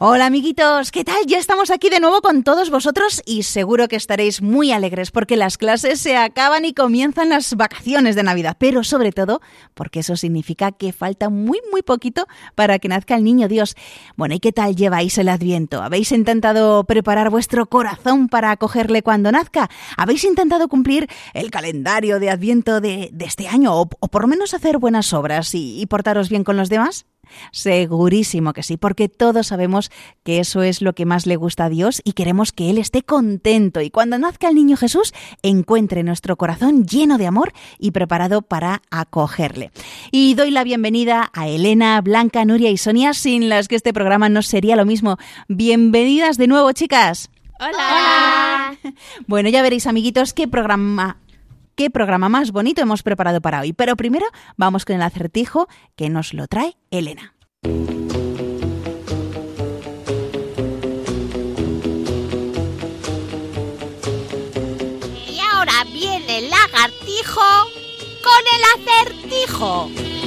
Hola amiguitos, ¿qué tal? Ya estamos aquí de nuevo con todos vosotros y seguro que estaréis muy alegres porque las clases se acaban y comienzan las vacaciones de Navidad, pero sobre todo porque eso significa que falta muy muy poquito para que nazca el niño Dios. Bueno, ¿y qué tal lleváis el adviento? ¿Habéis intentado preparar vuestro corazón para acogerle cuando nazca? ¿Habéis intentado cumplir el calendario de adviento de, este año o, por lo menos hacer buenas obras y portaros bien con los demás? Segurísimo que sí, porque todos sabemos que eso es lo que más le gusta a Dios y queremos que Él esté contento y cuando nazca el niño Jesús encuentre nuestro corazón lleno de amor y preparado para acogerle. Y doy la bienvenida a Elena, Blanca, Nuria y Sonia, sin las que este programa no sería lo mismo. Bienvenidas de nuevo, chicas. Hola. Bueno, ya veréis, amiguitos, qué programa qué programa más bonito hemos preparado para hoy. Pero primero vamos con el acertijo que nos lo trae Elena. Y ahora viene el lagartijo con el acertijo.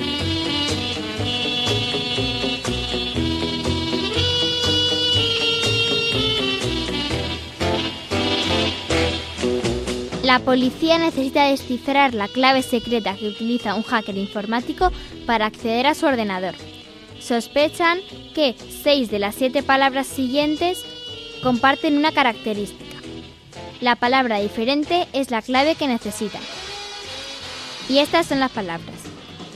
La policía necesita descifrar la clave secreta que utiliza un hacker informático para acceder a su ordenador. Sospechan que seis de las siete palabras siguientes comparten una característica. La palabra diferente es la clave que necesitan. Y estas son las palabras.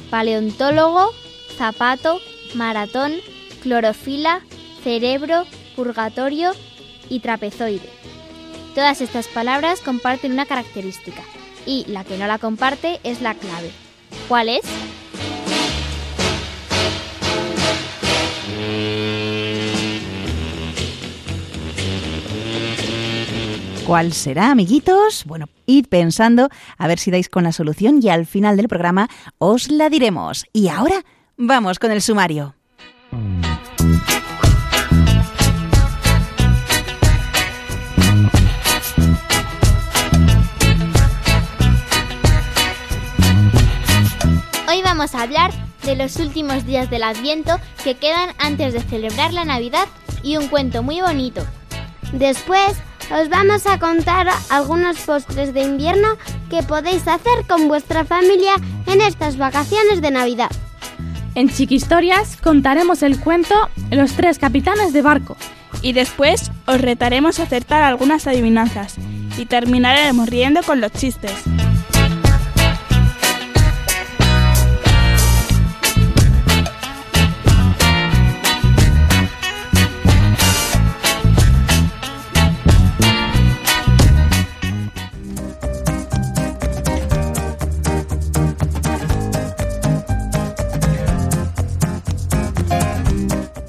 Paleontólogo, zapato, maratón, clorofila, cerebro, purgatorio y trapezoide. Todas estas palabras comparten una característica y la que no la comparte es la clave. ¿Cuál es? ¿Cuál será, amiguitos? Bueno, id pensando a ver si dais con la solución y al final del programa os la diremos. Y ahora vamos con el sumario. Vamos a hablar de los últimos días del Adviento que quedan antes de celebrar la Navidad y un cuento muy bonito. Después os vamos a contar algunos postres de invierno que podéis hacer con vuestra familia en estas vacaciones de Navidad. En Chiquistorias contaremos el cuento Los tres capitanes de barco. Y después os retaremos a acertar algunas adivinanzas y terminaremos riendo con los chistes.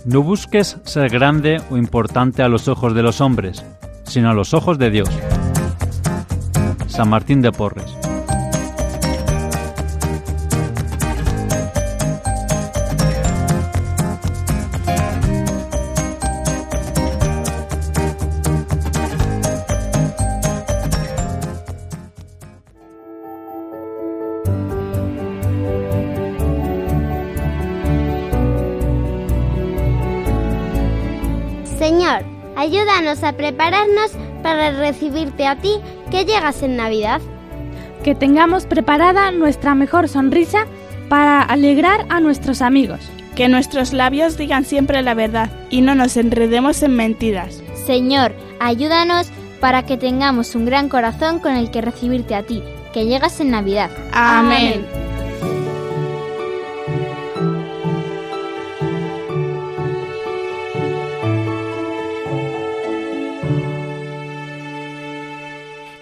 No busques ser grande o importante a los ojos de los hombres, sino a los ojos de Dios. San Martín de Porres. Ayúdanos a prepararnos para recibirte a ti que llegas en Navidad. Que tengamos preparada nuestra mejor sonrisa para alegrar a nuestros amigos. Que nuestros labios digan siempre la verdad y no nos enredemos en mentiras. Señor, ayúdanos para que tengamos un gran corazón con el que recibirte a ti, que llegas en Navidad. Amén.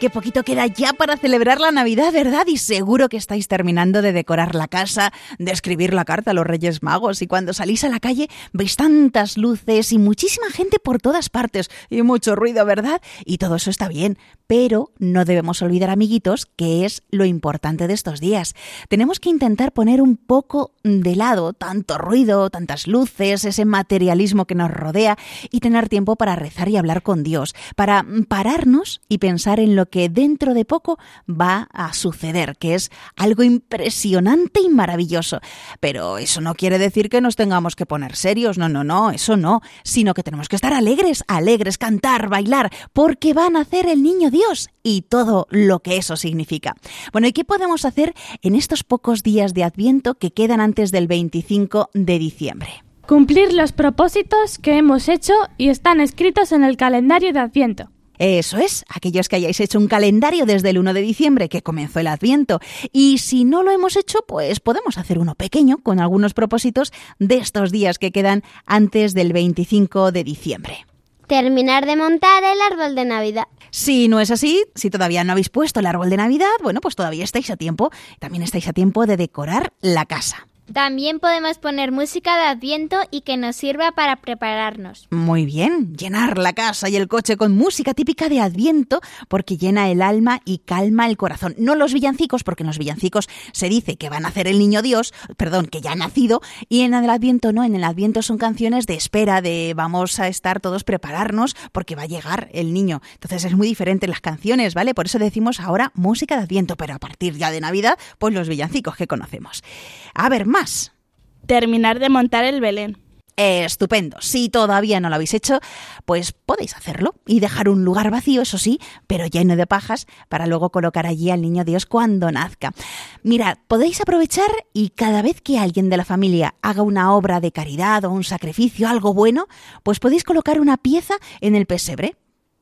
Qué poquito queda ya para celebrar la Navidad, ¿verdad? Y seguro que estáis terminando de decorar la casa, de escribir la carta a los Reyes Magos y cuando salís a la calle veis tantas luces y muchísima gente por todas partes y mucho ruido, ¿verdad? Y todo eso está bien, pero no debemos olvidar, amiguitos, que es lo importante de estos días. Tenemos que intentar poner un poco de lado tanto ruido, tantas luces, ese materialismo que nos rodea y tener tiempo para rezar y hablar con Dios, para pararnos y pensar en lo que dentro de poco va a suceder, que es algo impresionante y maravilloso. Pero eso no quiere decir que nos tengamos que poner serios, no, no, no, eso no, sino que tenemos que estar alegres, alegres, cantar, bailar, porque va a nacer el niño Dios y todo lo que eso significa. Bueno, ¿y qué podemos hacer en estos pocos días de Adviento que quedan antes del 25 de diciembre? Cumplir los propósitos que hemos hecho y están escritos en el calendario de Adviento. Eso es, aquellos que hayáis hecho un calendario desde el 1 de diciembre que comenzó el Adviento. Y si no lo hemos hecho, pues podemos hacer uno pequeño con algunos propósitos de estos días que quedan antes del 25 de diciembre. Terminar de montar el árbol de Navidad. Si no es así, si todavía no habéis puesto el árbol de Navidad, bueno, pues todavía estáis a tiempo. También estáis a tiempo de decorar la casa. También podemos poner música de adviento y que nos sirva para prepararnos. Muy bien, llenar la casa y el coche con música típica de adviento porque llena el alma y calma el corazón. No los villancicos, porque en los villancicos se dice que va a nacer el niño Dios, perdón, que ya ha nacido, y en el adviento no, en el adviento son canciones de espera, de vamos a estar todos prepararnos porque va a llegar el niño. Entonces es muy diferente las canciones, ¿vale? Por eso decimos ahora música de adviento, pero a partir ya de Navidad, pues los villancicos que conocemos. A ver, más. Terminar de montar el Belén. Estupendo. Si todavía no lo habéis hecho, pues podéis hacerlo y dejar un lugar vacío, eso sí, pero lleno de pajas, para luego colocar allí al niño Dios cuando nazca. Mirad, podéis aprovechar y cada vez que alguien de la familia haga una obra de caridad o un sacrificio, algo bueno, pues podéis colocar una pieza en el pesebre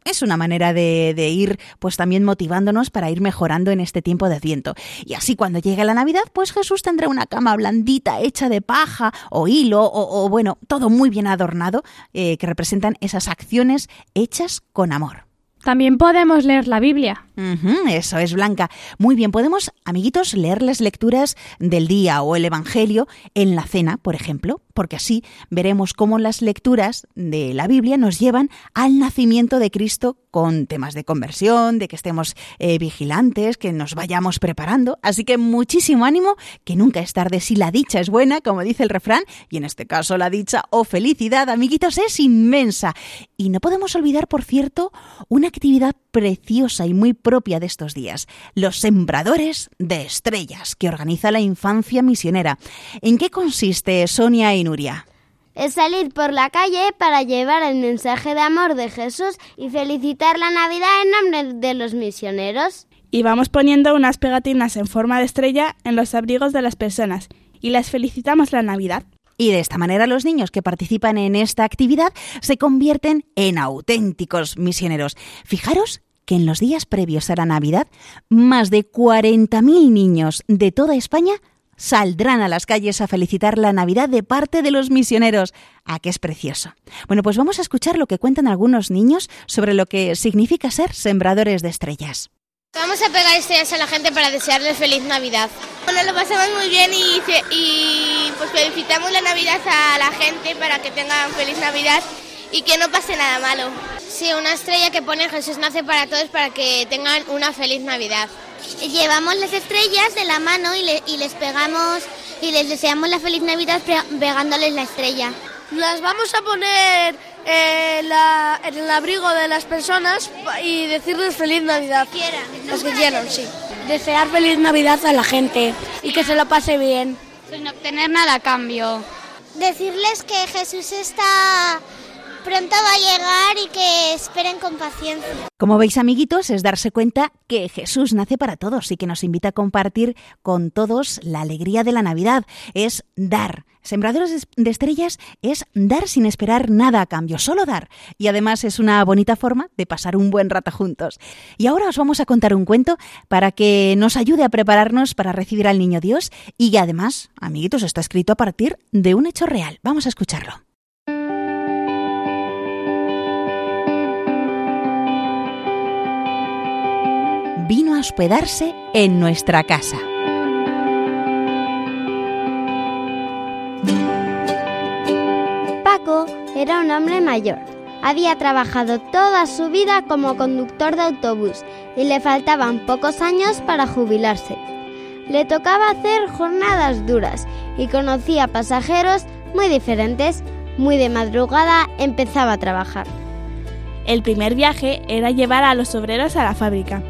es una manera de, de, ir pues también motivándonos para ir mejorando en este tiempo de Adviento. Y así cuando llegue la Navidad, pues Jesús tendrá una cama blandita hecha de paja o hilo o, o bueno, todo muy bien adornado eh, que representan esas acciones hechas con amor. También podemos leer la Biblia. Uh -huh, eso es, Blanca. Muy bien, podemos, amiguitos, leer las lecturas del día o el Evangelio en la cena, por ejemplo, porque así veremos cómo las lecturas de la Biblia nos llevan al nacimiento de Cristo con temas de conversión, de que estemos eh, vigilantes, que nos vayamos preparando. Así que muchísimo ánimo, que nunca es tarde si la dicha es buena, como dice el refrán, y en este caso la dicha o felicidad, amiguitos, es inmensa. Y no podemos olvidar, por cierto, una actividad preciosa y muy propia de estos días, los sembradores de estrellas que organiza la infancia misionera. ¿En qué consiste, Sonia y Nuria? Es salir por la calle para llevar el mensaje de amor de Jesús y felicitar la Navidad en nombre de los misioneros. Y vamos poniendo unas pegatinas en forma de estrella en los abrigos de las personas y las felicitamos la Navidad. Y de esta manera los niños que participan en esta actividad se convierten en auténticos misioneros. Fijaros que en los días previos a la Navidad, más de 40.000 niños de toda España saldrán a las calles a felicitar la Navidad de parte de los misioneros. ¿A qué es precioso? Bueno, pues vamos a escuchar lo que cuentan algunos niños sobre lo que significa ser sembradores de estrellas. Vamos a pegar estrellas a la gente para desearles feliz Navidad. Bueno, lo pasamos muy bien y, y pues felicitamos la Navidad a la gente para que tengan feliz Navidad y que no pase nada malo. Sí, una estrella que pone Jesús nace para todos para que tengan una feliz Navidad. Llevamos las estrellas de la mano y, le, y les pegamos y les deseamos la feliz Navidad pegándoles la estrella. Las vamos a poner eh, la, en el abrigo de las personas y decirles feliz Navidad. Quieran. Los que quieran, sí. Desear feliz Navidad a la gente y que se lo pase bien. Sin obtener nada a cambio. Decirles que Jesús está pronto va a llegar y que esperen con paciencia. Como veis, amiguitos, es darse cuenta que Jesús nace para todos y que nos invita a compartir con todos la alegría de la Navidad. Es dar. Sembradores de estrellas es dar sin esperar nada a cambio, solo dar. Y además es una bonita forma de pasar un buen rato juntos. Y ahora os vamos a contar un cuento para que nos ayude a prepararnos para recibir al Niño Dios y además, amiguitos, está escrito a partir de un hecho real. Vamos a escucharlo. Vino a hospedarse en nuestra casa. Paco era un hombre mayor. Había trabajado toda su vida como conductor de autobús y le faltaban pocos años para jubilarse. Le tocaba hacer jornadas duras y conocía pasajeros muy diferentes. Muy de madrugada empezaba a trabajar. El primer viaje era llevar a los obreros a la fábrica.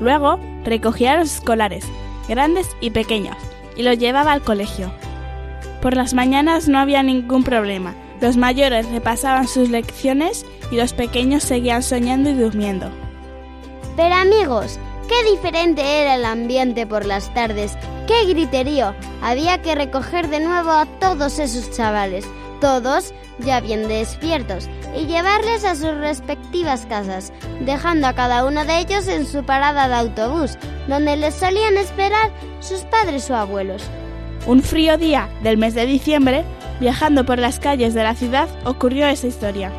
Luego recogía a los escolares, grandes y pequeños, y los llevaba al colegio. Por las mañanas no había ningún problema. Los mayores repasaban sus lecciones y los pequeños seguían soñando y durmiendo. Pero amigos, qué diferente era el ambiente por las tardes. ¡Qué griterío! Había que recoger de nuevo a todos esos chavales, todos ya bien despiertos, y llevarles a sus respectivas casas, dejando a cada uno de ellos en su parada de autobús, donde les solían esperar sus padres o abuelos. Un frío día del mes de diciembre, viajando por las calles de la ciudad, ocurrió esa historia.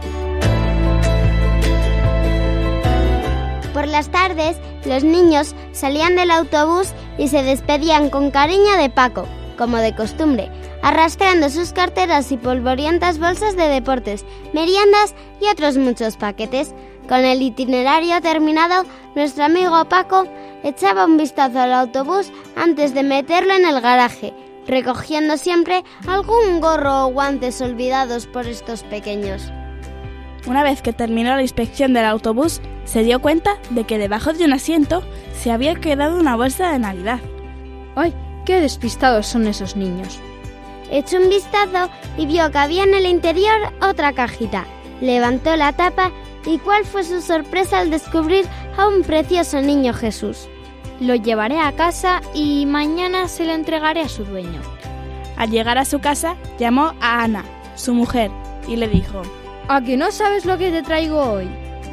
Por las tardes, los niños salían del autobús y se despedían con cariño de Paco, como de costumbre, arrastrando sus carteras y polvorientas bolsas de deportes, meriendas y otros muchos paquetes. Con el itinerario terminado, nuestro amigo Paco echaba un vistazo al autobús antes de meterlo en el garaje, recogiendo siempre algún gorro o guantes olvidados por estos pequeños. Una vez que terminó la inspección del autobús, se dio cuenta de que debajo de un asiento se había quedado una bolsa de Navidad. ¡Ay, qué despistados son esos niños! Echó un vistazo y vio que había en el interior otra cajita. Levantó la tapa y cuál fue su sorpresa al descubrir a un precioso niño Jesús. Lo llevaré a casa y mañana se lo entregaré a su dueño. Al llegar a su casa, llamó a Ana, su mujer, y le dijo, ¿A que no sabes lo que te traigo hoy?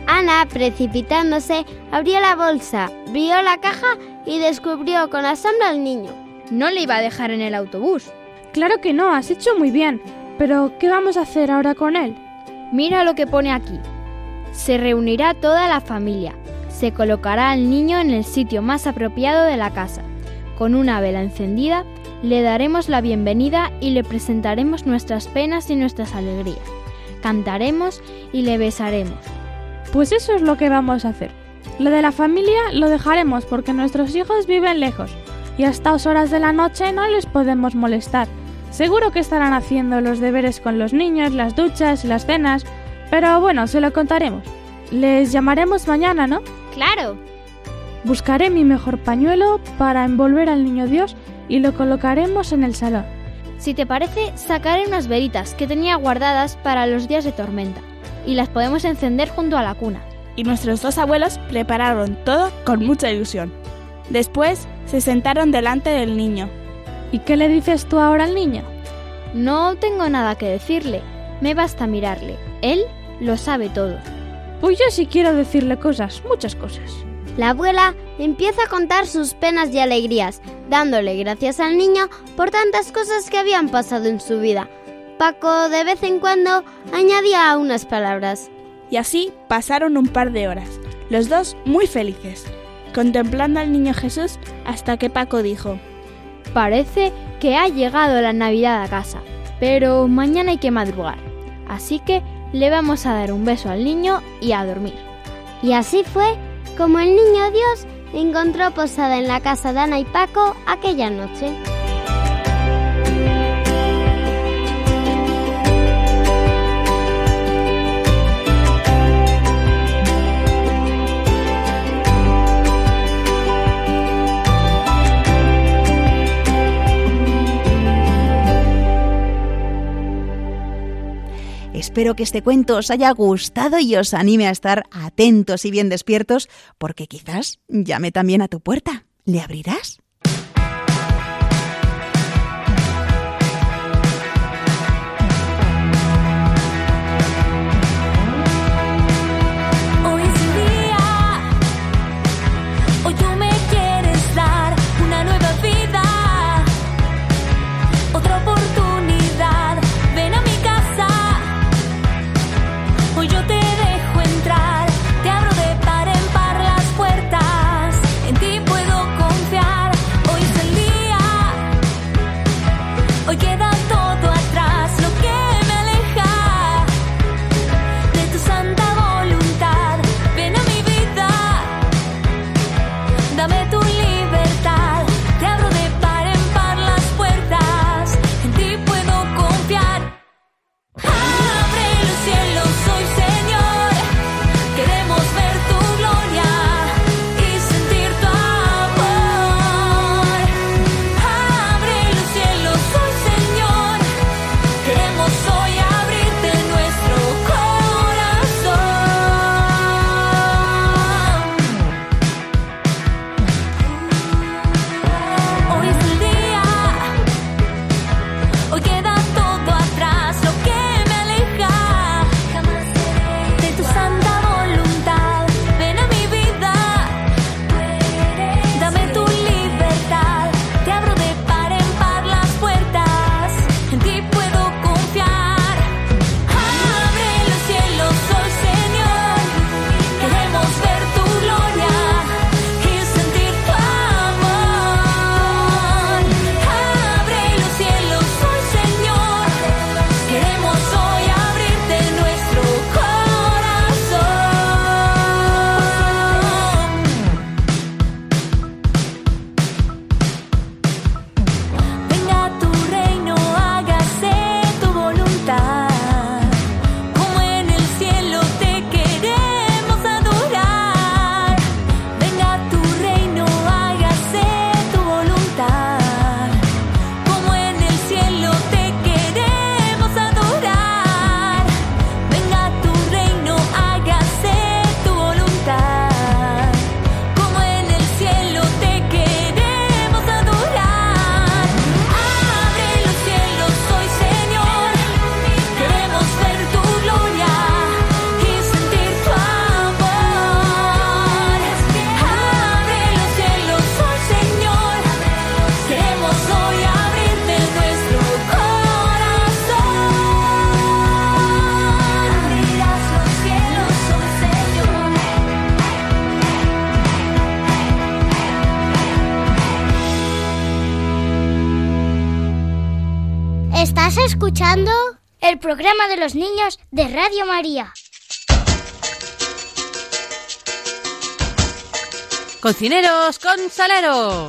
Ana, precipitándose, abrió la bolsa, vio la caja y descubrió con asombro al niño. No le iba a dejar en el autobús. Claro que no, has hecho muy bien. Pero, ¿qué vamos a hacer ahora con él? Mira lo que pone aquí. Se reunirá toda la familia. Se colocará al niño en el sitio más apropiado de la casa. Con una vela encendida, le daremos la bienvenida y le presentaremos nuestras penas y nuestras alegrías. Cantaremos y le besaremos. Pues eso es lo que vamos a hacer. Lo de la familia lo dejaremos porque nuestros hijos viven lejos y a estas horas de la noche no les podemos molestar. Seguro que estarán haciendo los deberes con los niños, las duchas, las cenas, pero bueno, se lo contaremos. Les llamaremos mañana, ¿no? Claro. Buscaré mi mejor pañuelo para envolver al niño Dios y lo colocaremos en el salón. Si te parece, sacaré unas veritas que tenía guardadas para los días de tormenta y las podemos encender junto a la cuna. Y nuestros dos abuelos prepararon todo con mucha ilusión. Después se sentaron delante del niño. ¿Y qué le dices tú ahora al niño? No tengo nada que decirle, me basta mirarle. Él lo sabe todo. Pues yo sí quiero decirle cosas, muchas cosas. La abuela empieza a contar sus penas y alegrías, dándole gracias al niño por tantas cosas que habían pasado en su vida. Paco de vez en cuando añadía unas palabras. Y así pasaron un par de horas, los dos muy felices, contemplando al niño Jesús hasta que Paco dijo, Parece que ha llegado la Navidad a casa, pero mañana hay que madrugar, así que le vamos a dar un beso al niño y a dormir. Y así fue como el niño Dios encontró posada en la casa de Ana y Paco aquella noche. Espero que este cuento os haya gustado y os anime a estar atentos y bien despiertos, porque quizás llame también a tu puerta. ¿Le abrirás? De los niños de Radio María. Cocineros con salero.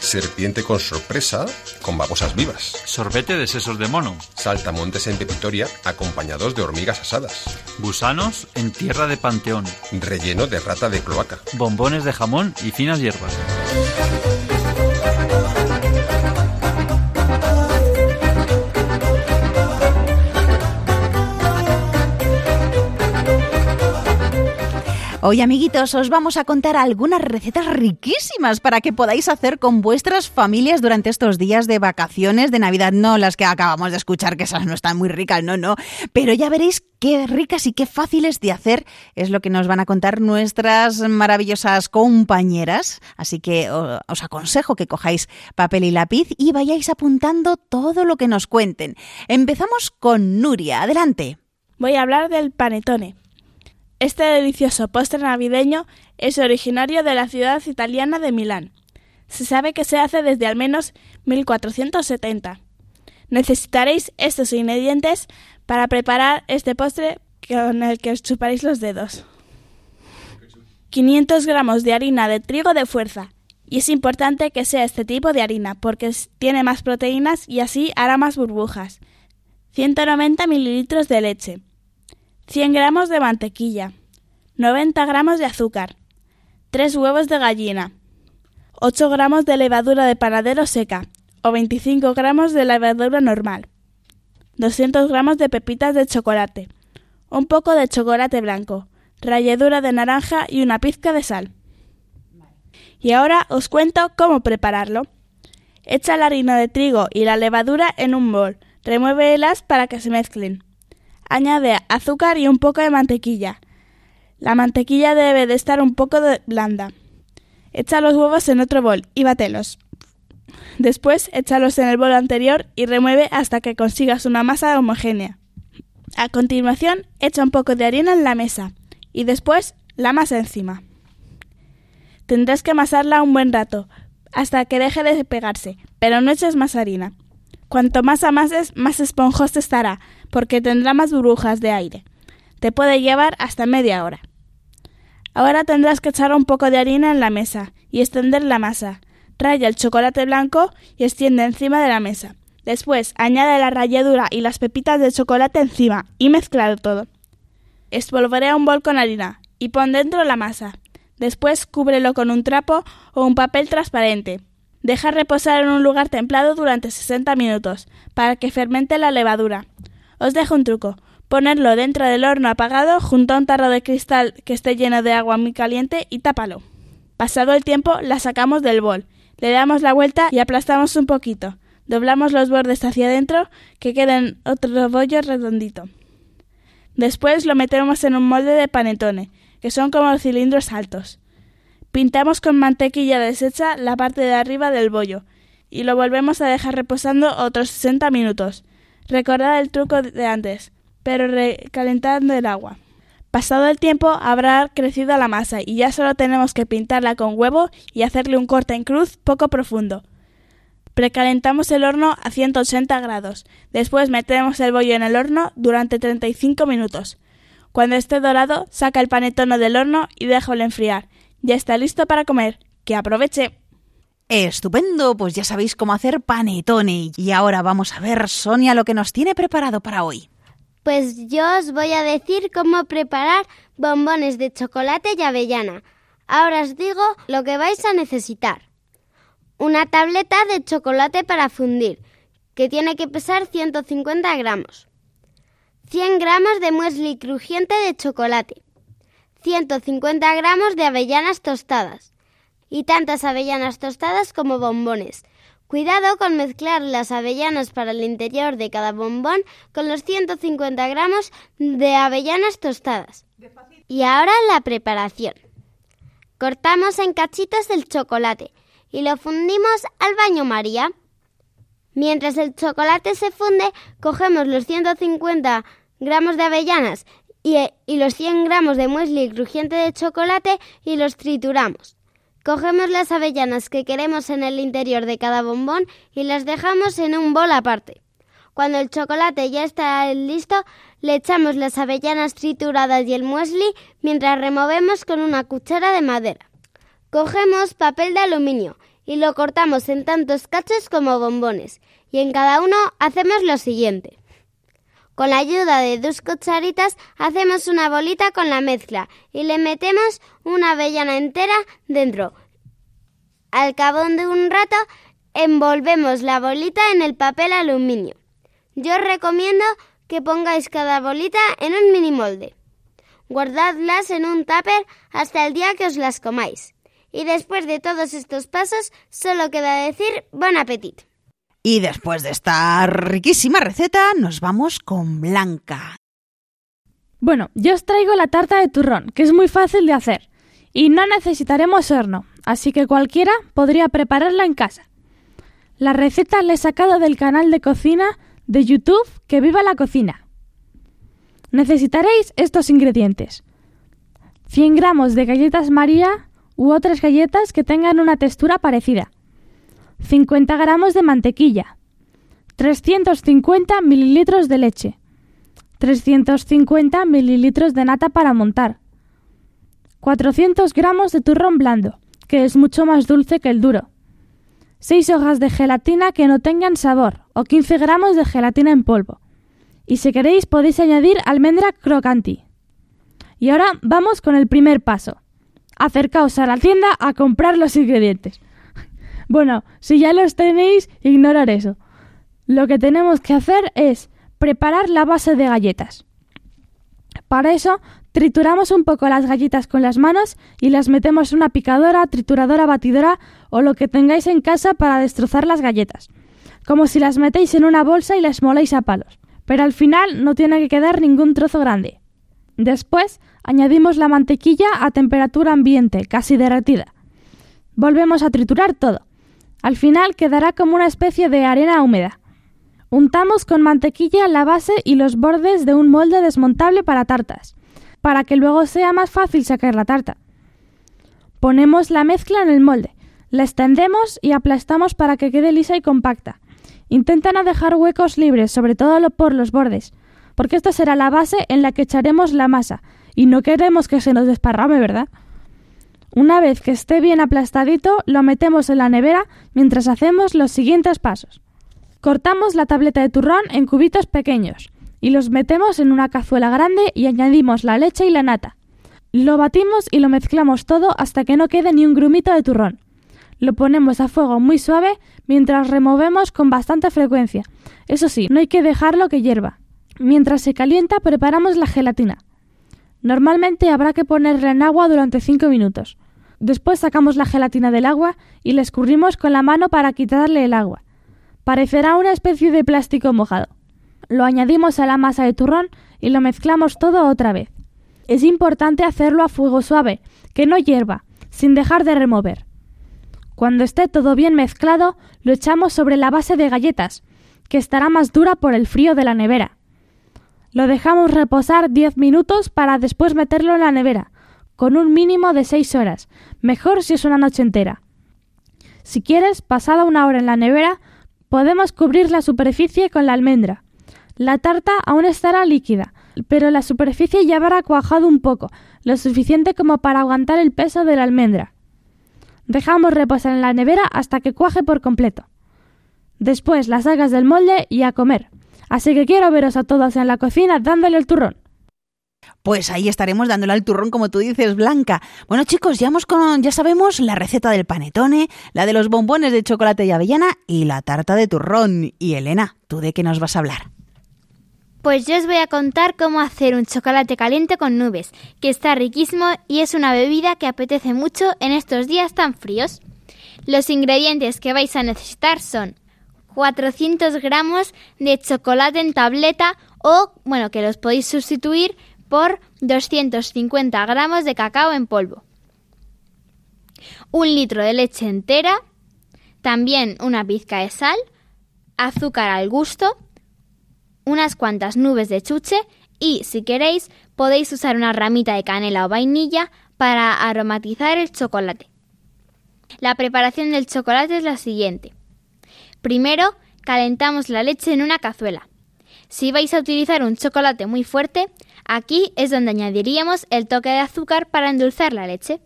Serpiente con sorpresa, con babosas vivas. Sorbete de sesos de mono. Saltamontes en pepitoria, acompañados de hormigas asadas. Gusanos en tierra de panteón. Relleno de rata de cloaca. Bombones de jamón y finas hierbas. Hoy, amiguitos, os vamos a contar algunas recetas riquísimas para que podáis hacer con vuestras familias durante estos días de vacaciones de Navidad. No las que acabamos de escuchar, que esas no están muy ricas, no, no. Pero ya veréis qué ricas y qué fáciles de hacer es lo que nos van a contar nuestras maravillosas compañeras. Así que os aconsejo que cojáis papel y lápiz y vayáis apuntando todo lo que nos cuenten. Empezamos con Nuria. Adelante. Voy a hablar del panetone. Este delicioso postre navideño es originario de la ciudad italiana de Milán. Se sabe que se hace desde al menos 1470. Necesitaréis estos ingredientes para preparar este postre con el que os chuparéis los dedos. 500 gramos de harina de trigo de fuerza. Y es importante que sea este tipo de harina porque tiene más proteínas y así hará más burbujas. 190 mililitros de leche. 100 gramos de mantequilla, 90 gramos de azúcar, 3 huevos de gallina, 8 gramos de levadura de panadero seca o 25 gramos de levadura normal, 200 gramos de pepitas de chocolate, un poco de chocolate blanco, ralladura de naranja y una pizca de sal. Y ahora os cuento cómo prepararlo. Echa la harina de trigo y la levadura en un bol, remuévelas para que se mezclen. Añade azúcar y un poco de mantequilla. La mantequilla debe de estar un poco blanda. Echa los huevos en otro bol y batelos. Después échalos en el bol anterior y remueve hasta que consigas una masa homogénea. A continuación, echa un poco de harina en la mesa y después la masa encima. Tendrás que amasarla un buen rato, hasta que deje de pegarse, pero no eches más harina. Cuanto más amases, más esponjoso estará, porque tendrá más burbujas de aire. Te puede llevar hasta media hora. Ahora tendrás que echar un poco de harina en la mesa y extender la masa. Raya el chocolate blanco y extiende encima de la mesa. Después añade la ralladura y las pepitas de chocolate encima y mezclalo todo. Espolvorea un bol con harina y pon dentro la masa. Después cúbrelo con un trapo o un papel transparente. Deja reposar en un lugar templado durante 60 minutos para que fermente la levadura. Os dejo un truco. Ponerlo dentro del horno apagado junto a un tarro de cristal que esté lleno de agua muy caliente y tápalo. Pasado el tiempo, la sacamos del bol. Le damos la vuelta y aplastamos un poquito. Doblamos los bordes hacia adentro que queden otro bollo redondito. Después lo metemos en un molde de panetone, que son como cilindros altos. Pintamos con mantequilla deshecha la parte de arriba del bollo y lo volvemos a dejar reposando otros 60 minutos. Recordad el truco de antes, pero recalentando el agua. Pasado el tiempo habrá crecido la masa y ya solo tenemos que pintarla con huevo y hacerle un corte en cruz poco profundo. Precalentamos el horno a 180 grados. Después metemos el bollo en el horno durante 35 minutos. Cuando esté dorado, saca el panetone del horno y déjalo enfriar. Ya está listo para comer. ¡Que aproveche! Estupendo, pues ya sabéis cómo hacer panetone. Y ahora vamos a ver, Sonia, lo que nos tiene preparado para hoy. Pues yo os voy a decir cómo preparar bombones de chocolate y avellana. Ahora os digo lo que vais a necesitar. Una tableta de chocolate para fundir, que tiene que pesar 150 gramos. 100 gramos de muesli crujiente de chocolate. 150 gramos de avellanas tostadas. Y tantas avellanas tostadas como bombones. Cuidado con mezclar las avellanas para el interior de cada bombón con los 150 gramos de avellanas tostadas. Y ahora la preparación. Cortamos en cachitos el chocolate y lo fundimos al baño María. Mientras el chocolate se funde, cogemos los 150 gramos de avellanas y, y los 100 gramos de muesli crujiente de chocolate y los trituramos. Cogemos las avellanas que queremos en el interior de cada bombón y las dejamos en un bol aparte. Cuando el chocolate ya está listo, le echamos las avellanas trituradas y el muesli mientras removemos con una cuchara de madera. Cogemos papel de aluminio y lo cortamos en tantos cachos como bombones y en cada uno hacemos lo siguiente. Con la ayuda de dos cucharitas hacemos una bolita con la mezcla y le metemos una avellana entera dentro. Al cabo de un rato envolvemos la bolita en el papel aluminio. Yo os recomiendo que pongáis cada bolita en un mini molde. Guardadlas en un tupper hasta el día que os las comáis. Y después de todos estos pasos, solo queda decir buen apetito. Y después de esta riquísima receta, nos vamos con Blanca. Bueno, yo os traigo la tarta de turrón, que es muy fácil de hacer. Y no necesitaremos horno, así que cualquiera podría prepararla en casa. La receta la he sacado del canal de cocina de YouTube Que Viva la Cocina. Necesitaréis estos ingredientes. 100 gramos de galletas María u otras galletas que tengan una textura parecida. 50 gramos de mantequilla, 350 mililitros de leche, 350 mililitros de nata para montar, 400 gramos de turrón blando, que es mucho más dulce que el duro, 6 hojas de gelatina que no tengan sabor o 15 gramos de gelatina en polvo. Y si queréis podéis añadir almendra crocanti. Y ahora vamos con el primer paso. Acercaos a la tienda a comprar los ingredientes. Bueno, si ya los tenéis, ignorar eso. Lo que tenemos que hacer es preparar la base de galletas. Para eso, trituramos un poco las galletas con las manos y las metemos en una picadora, trituradora, batidora o lo que tengáis en casa para destrozar las galletas. Como si las metéis en una bolsa y las moléis a palos. Pero al final no tiene que quedar ningún trozo grande. Después, añadimos la mantequilla a temperatura ambiente, casi derretida. Volvemos a triturar todo. Al final quedará como una especie de arena húmeda. Untamos con mantequilla la base y los bordes de un molde desmontable para tartas, para que luego sea más fácil sacar la tarta. Ponemos la mezcla en el molde, la extendemos y aplastamos para que quede lisa y compacta. Intenta dejar huecos libres, sobre todo por los bordes, porque esta será la base en la que echaremos la masa, y no queremos que se nos desparrame, ¿verdad? Una vez que esté bien aplastadito, lo metemos en la nevera mientras hacemos los siguientes pasos. Cortamos la tableta de turrón en cubitos pequeños y los metemos en una cazuela grande y añadimos la leche y la nata. Lo batimos y lo mezclamos todo hasta que no quede ni un grumito de turrón. Lo ponemos a fuego muy suave mientras removemos con bastante frecuencia. Eso sí, no hay que dejarlo que hierva. Mientras se calienta preparamos la gelatina. Normalmente habrá que ponerla en agua durante 5 minutos. Después sacamos la gelatina del agua y la escurrimos con la mano para quitarle el agua. Parecerá una especie de plástico mojado. Lo añadimos a la masa de turrón y lo mezclamos todo otra vez. Es importante hacerlo a fuego suave, que no hierva, sin dejar de remover. Cuando esté todo bien mezclado, lo echamos sobre la base de galletas, que estará más dura por el frío de la nevera. Lo dejamos reposar 10 minutos para después meterlo en la nevera, con un mínimo de 6 horas, mejor si es una noche entera. Si quieres, pasada una hora en la nevera, podemos cubrir la superficie con la almendra. La tarta aún estará líquida, pero la superficie ya habrá cuajado un poco, lo suficiente como para aguantar el peso de la almendra. Dejamos reposar en la nevera hasta que cuaje por completo. Después las sacas del molde y a comer. Así que quiero veros a todos en la cocina dándole el turrón. Pues ahí estaremos dándole al turrón, como tú dices, Blanca. Bueno, chicos, ya, hemos con, ya sabemos la receta del panetone, la de los bombones de chocolate y avellana y la tarta de turrón. Y Elena, ¿tú de qué nos vas a hablar? Pues yo os voy a contar cómo hacer un chocolate caliente con nubes, que está riquísimo y es una bebida que apetece mucho en estos días tan fríos. Los ingredientes que vais a necesitar son 400 gramos de chocolate en tableta o, bueno, que los podéis sustituir por 250 gramos de cacao en polvo, un litro de leche entera, también una pizca de sal, azúcar al gusto, unas cuantas nubes de chuche y, si queréis, podéis usar una ramita de canela o vainilla para aromatizar el chocolate. La preparación del chocolate es la siguiente. Primero, calentamos la leche en una cazuela. Si vais a utilizar un chocolate muy fuerte, aquí es donde añadiríamos el toque de azúcar para endulzar la leche.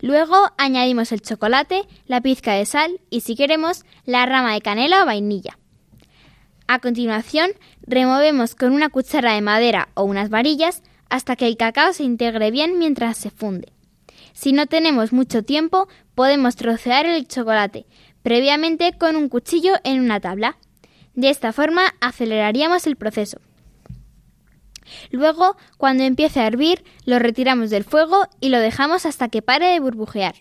Luego añadimos el chocolate, la pizca de sal y si queremos la rama de canela o vainilla. A continuación, removemos con una cuchara de madera o unas varillas hasta que el cacao se integre bien mientras se funde. Si no tenemos mucho tiempo, podemos trocear el chocolate previamente con un cuchillo en una tabla. De esta forma aceleraríamos el proceso. Luego, cuando empiece a hervir, lo retiramos del fuego y lo dejamos hasta que pare de burbujear.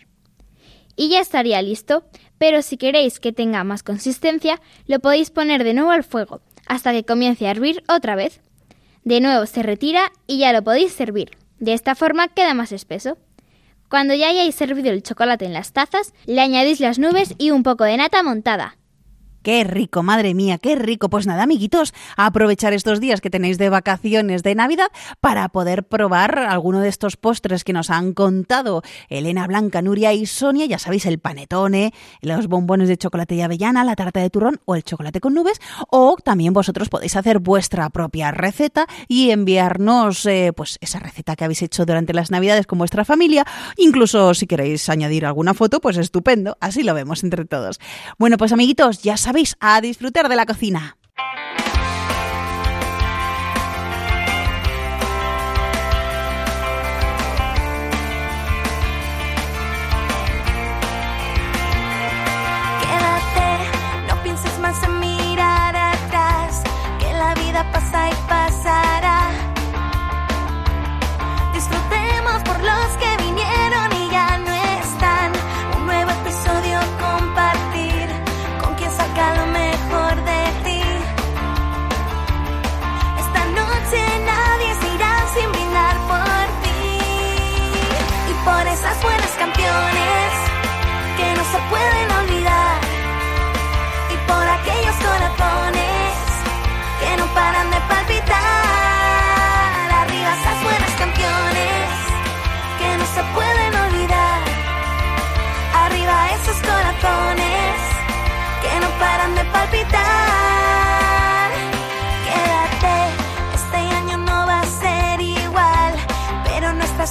Y ya estaría listo, pero si queréis que tenga más consistencia, lo podéis poner de nuevo al fuego, hasta que comience a hervir otra vez. De nuevo se retira y ya lo podéis servir. De esta forma queda más espeso. Cuando ya hayáis servido el chocolate en las tazas, le añadís las nubes y un poco de nata montada. Qué rico, madre mía, qué rico. Pues nada, amiguitos, aprovechar estos días que tenéis de vacaciones de Navidad para poder probar alguno de estos postres que nos han contado Elena, Blanca, Nuria y Sonia. Ya sabéis, el panetone, los bombones de chocolate y avellana, la tarta de turrón o el chocolate con nubes. O también vosotros podéis hacer vuestra propia receta y enviarnos eh, pues esa receta que habéis hecho durante las Navidades con vuestra familia. Incluso si queréis añadir alguna foto, pues estupendo. Así lo vemos entre todos. Bueno, pues amiguitos, ya sabéis a disfrutar de la cocina.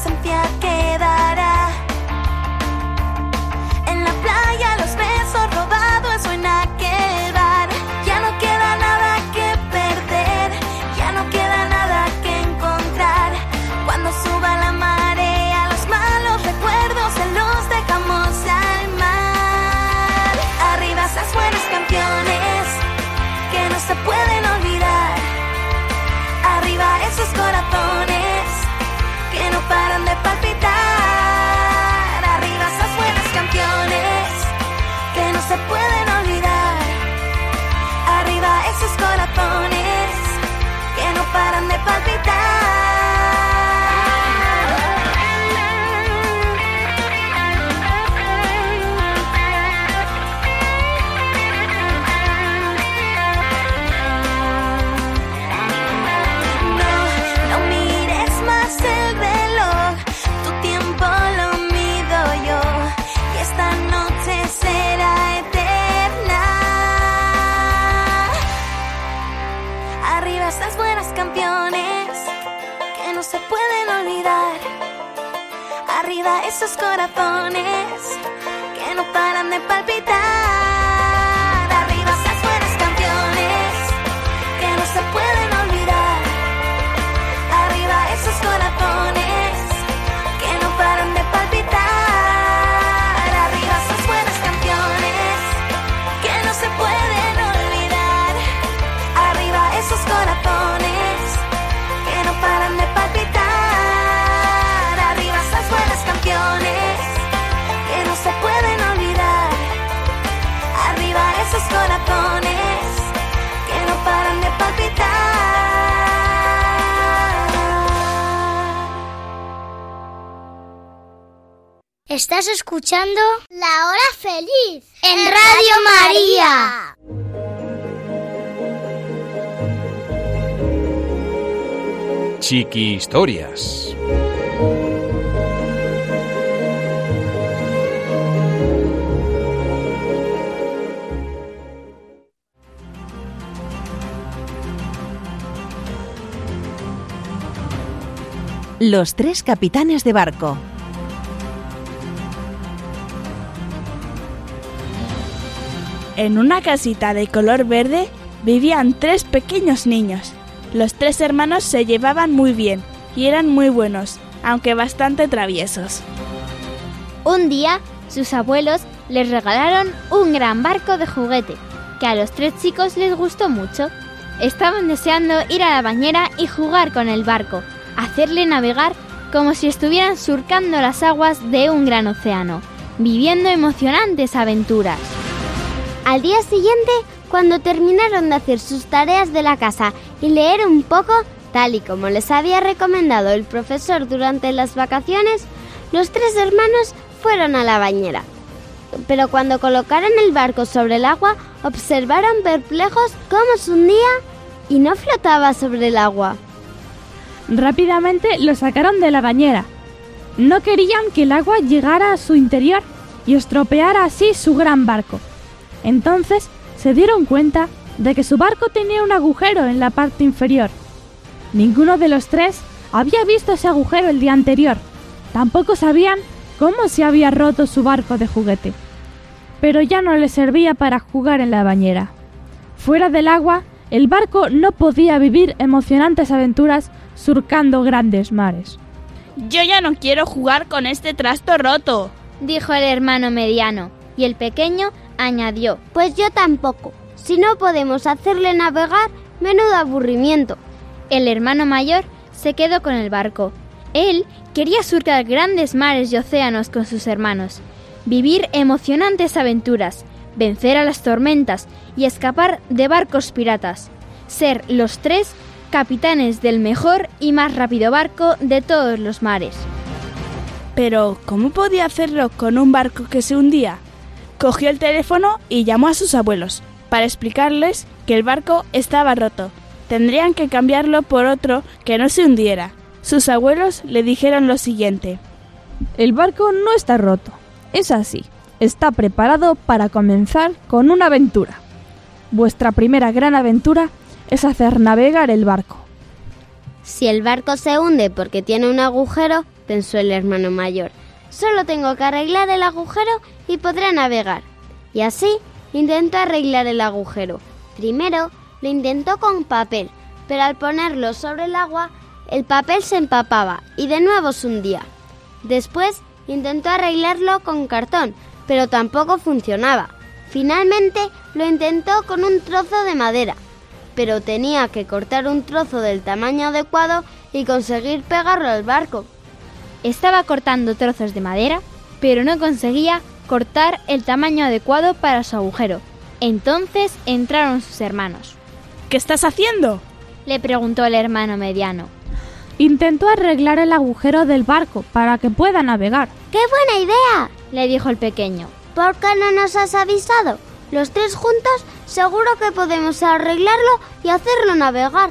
Pero nuestra Chiqui Historias. Los tres capitanes de barco. En una casita de color verde vivían tres pequeños niños los tres hermanos se llevaban muy bien y eran muy buenos, aunque bastante traviesos. Un día, sus abuelos les regalaron un gran barco de juguete, que a los tres chicos les gustó mucho. Estaban deseando ir a la bañera y jugar con el barco, hacerle navegar como si estuvieran surcando las aguas de un gran océano, viviendo emocionantes aventuras. Al día siguiente, cuando terminaron de hacer sus tareas de la casa y leer un poco, tal y como les había recomendado el profesor durante las vacaciones, los tres hermanos fueron a la bañera. Pero cuando colocaron el barco sobre el agua, observaron perplejos cómo se hundía y no flotaba sobre el agua. Rápidamente lo sacaron de la bañera. No querían que el agua llegara a su interior y estropeara así su gran barco. Entonces se dieron cuenta de que su barco tenía un agujero en la parte inferior. Ninguno de los tres había visto ese agujero el día anterior. Tampoco sabían cómo se había roto su barco de juguete. Pero ya no le servía para jugar en la bañera. Fuera del agua, el barco no podía vivir emocionantes aventuras surcando grandes mares. Yo ya no quiero jugar con este trasto roto, dijo el hermano mediano, y el pequeño añadió, Pues yo tampoco. Si no podemos hacerle navegar, menudo aburrimiento. El hermano mayor se quedó con el barco. Él quería surcar grandes mares y océanos con sus hermanos, vivir emocionantes aventuras, vencer a las tormentas y escapar de barcos piratas, ser los tres capitanes del mejor y más rápido barco de todos los mares. Pero, ¿cómo podía hacerlo con un barco que se hundía? Cogió el teléfono y llamó a sus abuelos para explicarles que el barco estaba roto. Tendrían que cambiarlo por otro que no se hundiera. Sus abuelos le dijeron lo siguiente. El barco no está roto. Es así. Está preparado para comenzar con una aventura. Vuestra primera gran aventura es hacer navegar el barco. Si el barco se hunde porque tiene un agujero, pensó el hermano mayor, solo tengo que arreglar el agujero y podré navegar. Y así intentó arreglar el agujero. Primero lo intentó con papel, pero al ponerlo sobre el agua, el papel se empapaba y de nuevo se hundía. Después intentó arreglarlo con cartón, pero tampoco funcionaba. Finalmente lo intentó con un trozo de madera, pero tenía que cortar un trozo del tamaño adecuado y conseguir pegarlo al barco. Estaba cortando trozos de madera, pero no conseguía cortar el tamaño adecuado para su agujero. Entonces entraron sus hermanos. ¿Qué estás haciendo? le preguntó el hermano mediano. Intentó arreglar el agujero del barco para que pueda navegar. ¡Qué buena idea! le dijo el pequeño. ¿Por qué no nos has avisado? Los tres juntos seguro que podemos arreglarlo y hacerlo navegar.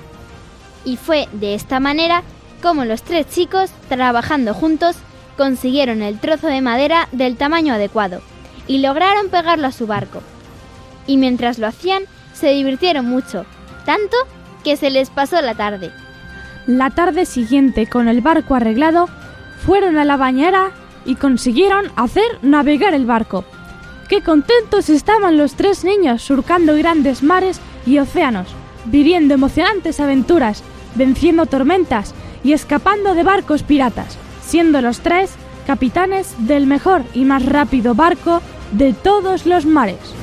Y fue de esta manera como los tres chicos, trabajando juntos, consiguieron el trozo de madera del tamaño adecuado y lograron pegarlo a su barco. Y mientras lo hacían, se divirtieron mucho, tanto que se les pasó la tarde. La tarde siguiente, con el barco arreglado, fueron a la bañera y consiguieron hacer navegar el barco. ¡Qué contentos estaban los tres niños surcando grandes mares y océanos, viviendo emocionantes aventuras, venciendo tormentas y escapando de barcos piratas, siendo los tres capitanes del mejor y más rápido barco de todos los mares!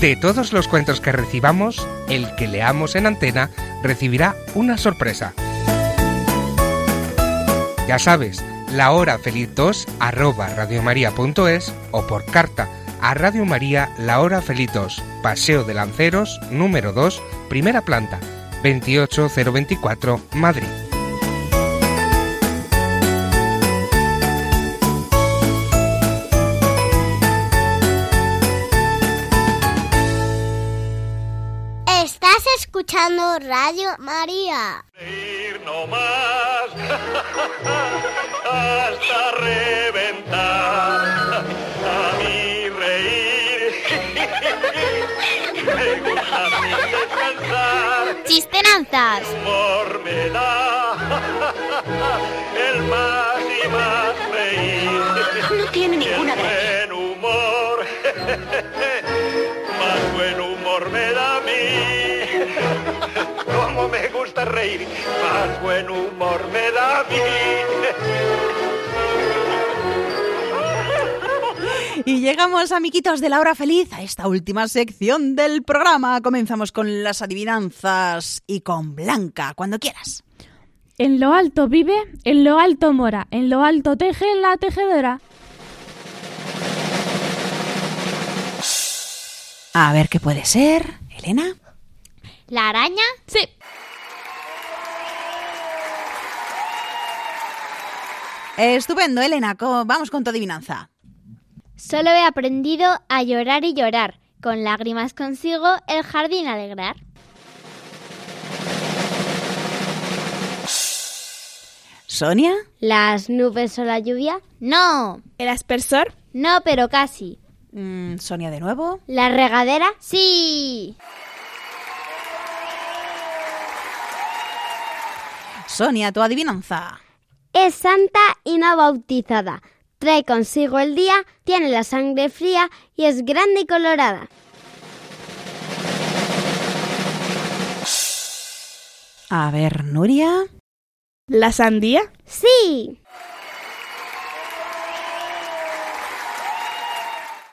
De todos los cuentos que recibamos, el que leamos en antena recibirá una sorpresa. Ya sabes, la hora feliz 2 arroba radiomaria.es o por carta a Radio María La Hora Feliz 2, Paseo de Lanceros, número 2, primera planta, 28024, Madrid. Escuchando Radio María. no más hasta reventar. A mí reír me gusta descansar. Chistenanzas. Humor me da el más y más reír. No tiene ninguna el buen humor, Me gusta reír, más buen humor me da a mí. Y llegamos, amiguitos de la hora feliz, a esta última sección del programa. Comenzamos con las adivinanzas y con Blanca, cuando quieras. En lo alto vive, en lo alto mora, en lo alto teje en la tejedora. A ver qué puede ser, Elena. ¿La araña? Sí. Estupendo, Elena. Vamos con tu adivinanza. Solo he aprendido a llorar y llorar. Con lágrimas consigo el jardín alegrar. ¿Sonia? ¿Las nubes o la lluvia? No. ¿El aspersor? No, pero casi. Mm, ¿Sonia de nuevo? ¿La regadera? Sí. Sonia, tu adivinanza. Es santa y no bautizada. Trae consigo el día, tiene la sangre fría y es grande y colorada. A ver, Nuria. ¿La sandía? Sí.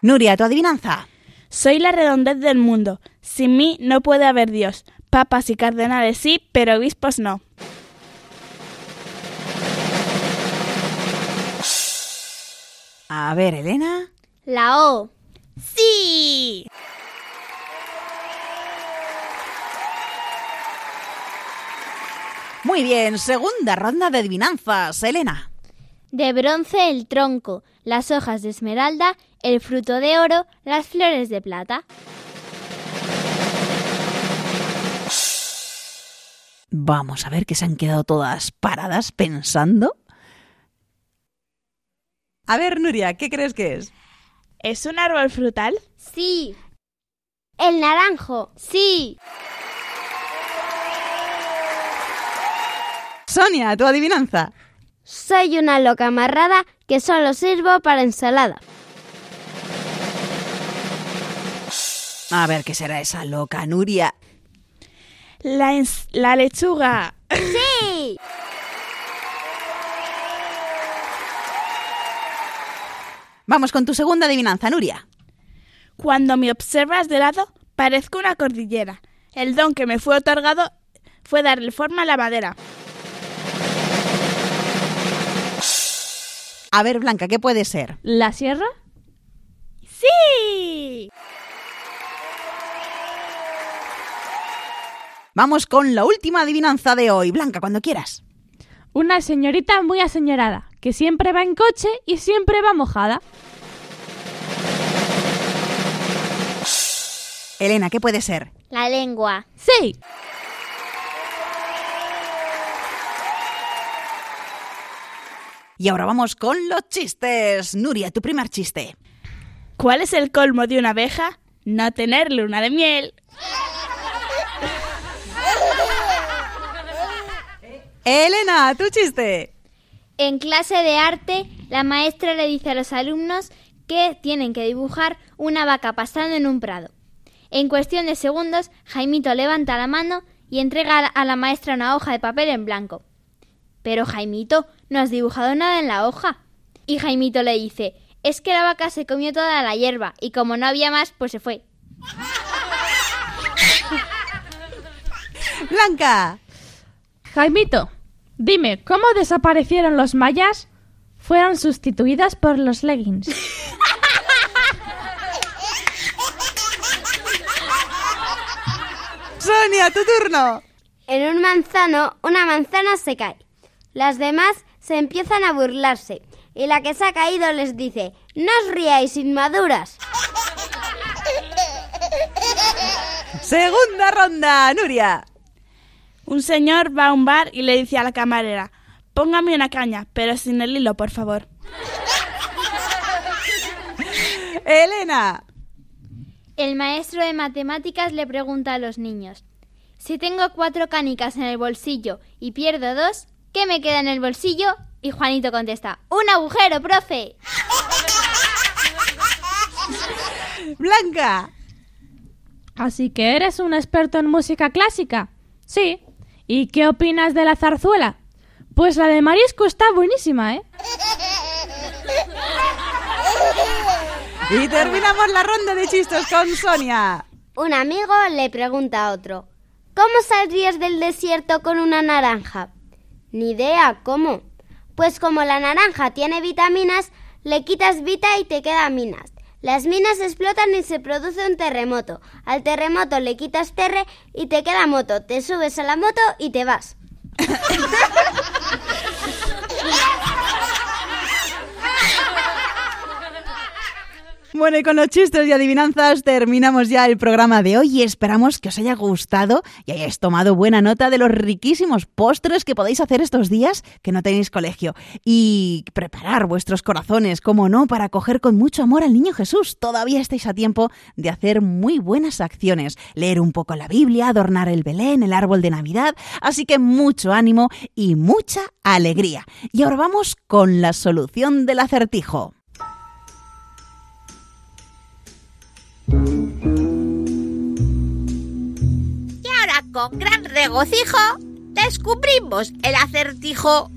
Nuria, tu adivinanza. Soy la redondez del mundo. Sin mí no puede haber Dios. Papas y cardenales sí, pero obispos no. A ver, Elena. La O. Sí. Muy bien, segunda ronda de adivinanzas, Elena. De bronce el tronco, las hojas de esmeralda, el fruto de oro, las flores de plata. Vamos a ver que se han quedado todas paradas pensando. A ver, Nuria, ¿qué crees que es? ¿Es un árbol frutal? Sí. El naranjo. Sí. Sonia, tu adivinanza. Soy una loca amarrada que solo sirvo para ensalada. A ver qué será esa loca, Nuria. La, la lechuga. Sí. Vamos con tu segunda adivinanza, Nuria. Cuando me observas de lado, parezco una cordillera. El don que me fue otorgado fue darle forma a la madera. A ver, Blanca, ¿qué puede ser? ¿La sierra? ¡Sí! Vamos con la última adivinanza de hoy. Blanca, cuando quieras. Una señorita muy aseñorada, que siempre va en coche y siempre va mojada. Elena, ¿qué puede ser? La lengua. Sí. Y ahora vamos con los chistes. Nuria, tu primer chiste. ¿Cuál es el colmo de una abeja? No tener luna de miel. Elena, tu chiste. En clase de arte, la maestra le dice a los alumnos que tienen que dibujar una vaca pastando en un prado. En cuestión de segundos, Jaimito levanta la mano y entrega a la maestra una hoja de papel en blanco. Pero Jaimito, no has dibujado nada en la hoja. Y Jaimito le dice, es que la vaca se comió toda la hierba y como no había más, pues se fue. Blanca. Jaimito, dime, ¿cómo desaparecieron los mayas? Fueron sustituidas por los leggings. Sonia, tu turno. En un manzano, una manzana se cae. Las demás se empiezan a burlarse y la que se ha caído les dice, no os riáis inmaduras. Segunda ronda, Nuria. Un señor va a un bar y le dice a la camarera, póngame una caña, pero sin el hilo, por favor. Elena. El maestro de matemáticas le pregunta a los niños, si tengo cuatro canicas en el bolsillo y pierdo dos, ¿qué me queda en el bolsillo? Y Juanito contesta, un agujero, profe. Blanca. Así que eres un experto en música clásica. Sí. ¿Y qué opinas de la zarzuela? Pues la de Marisco está buenísima, ¿eh? Y terminamos la ronda de chistes con Sonia. Un amigo le pregunta a otro, ¿cómo saldrías del desierto con una naranja? Ni idea, ¿cómo? Pues como la naranja tiene vitaminas, le quitas vita y te queda minas. Las minas explotan y se produce un terremoto. Al terremoto le quitas terre y te queda moto. Te subes a la moto y te vas. Bueno, y con los chistes y adivinanzas terminamos ya el programa de hoy y esperamos que os haya gustado y hayáis tomado buena nota de los riquísimos postres que podéis hacer estos días que no tenéis colegio y preparar vuestros corazones, como no, para acoger con mucho amor al niño Jesús. Todavía estáis a tiempo de hacer muy buenas acciones, leer un poco la Biblia, adornar el Belén, el árbol de Navidad, así que mucho ánimo y mucha alegría. Y ahora vamos con la solución del acertijo. Con gran regocijo descubrimos el acertijo.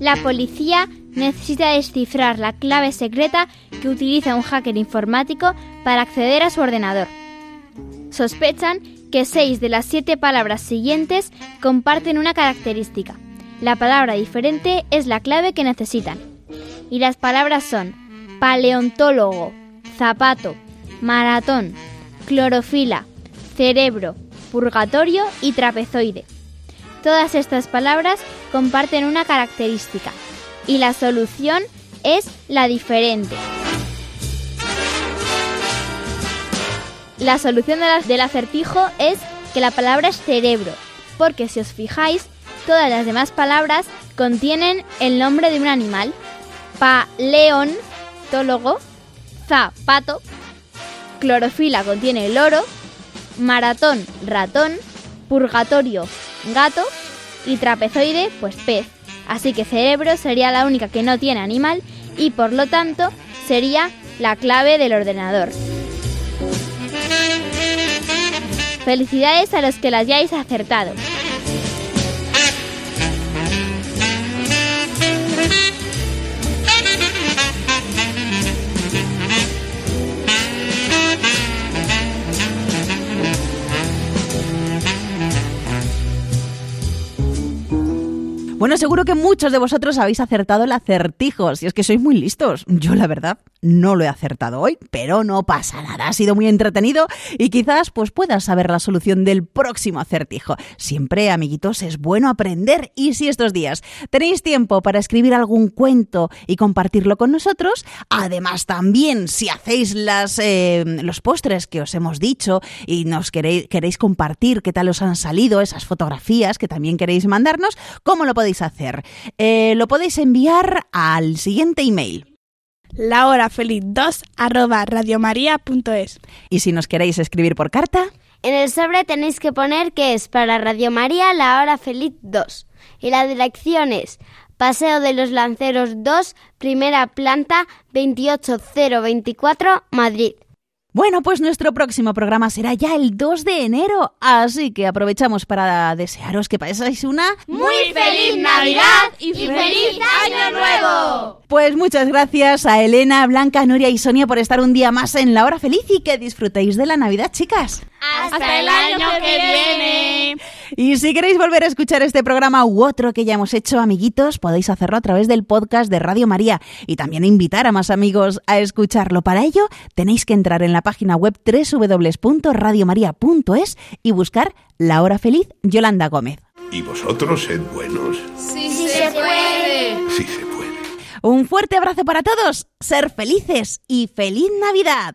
La policía necesita descifrar la clave secreta que utiliza un hacker informático para acceder a su ordenador. Sospechan que seis de las siete palabras siguientes comparten una característica. La palabra diferente es la clave que necesitan. Y las palabras son paleontólogo, zapato, maratón, clorofila, cerebro, purgatorio y trapezoide. Todas estas palabras comparten una característica y la solución es la diferente. La solución de la- del acertijo es que la palabra es cerebro, porque si os fijáis, todas las demás palabras contienen el nombre de un animal. Paleontólogo, zapato, clorofila contiene loro, maratón, ratón, purgatorio, gato y trapezoide, pues pez. Así que cerebro sería la única que no tiene animal y por lo tanto sería la clave del ordenador. Felicidades a los que las hayáis acertado. Bueno, seguro que muchos de vosotros habéis acertado el acertijo, si es que sois muy listos. Yo, la verdad, no lo he acertado hoy, pero no pasa nada. Ha sido muy entretenido y quizás pues puedas saber la solución del próximo acertijo. Siempre, amiguitos, es bueno aprender y si estos días tenéis tiempo para escribir algún cuento y compartirlo con nosotros, además también si hacéis las, eh, los postres que os hemos dicho y nos queréis, queréis compartir qué tal os han salido esas fotografías que también queréis mandarnos, ¿cómo lo podéis hacer? Eh, lo podéis enviar al siguiente email. La hora feliz 2 arroba radiomaria.es. Y si nos queréis escribir por carta, En el sobre tenéis que poner que es para Radio María la hora feliz 2. Y la dirección es Paseo de los Lanceros 2, primera planta 28024, Madrid. Bueno, pues nuestro próximo programa será ya el 2 de enero, así que aprovechamos para desearos que paséis una muy feliz Navidad y feliz Año Nuevo. Pues muchas gracias a Elena, Blanca, Nuria y Sonia por estar un día más en la hora feliz y que disfrutéis de la Navidad, chicas. Hasta el año que viene. Y si queréis volver a escuchar este programa u otro que ya hemos hecho, amiguitos, podéis hacerlo a través del podcast de Radio María y también invitar a más amigos a escucharlo. Para ello, tenéis que entrar en la página web www.radiomaria.es y buscar La Hora Feliz Yolanda Gómez. ¿Y vosotros sed buenos? Sí, sí se puede. Sí se puede. Un fuerte abrazo para todos, ser felices y feliz Navidad.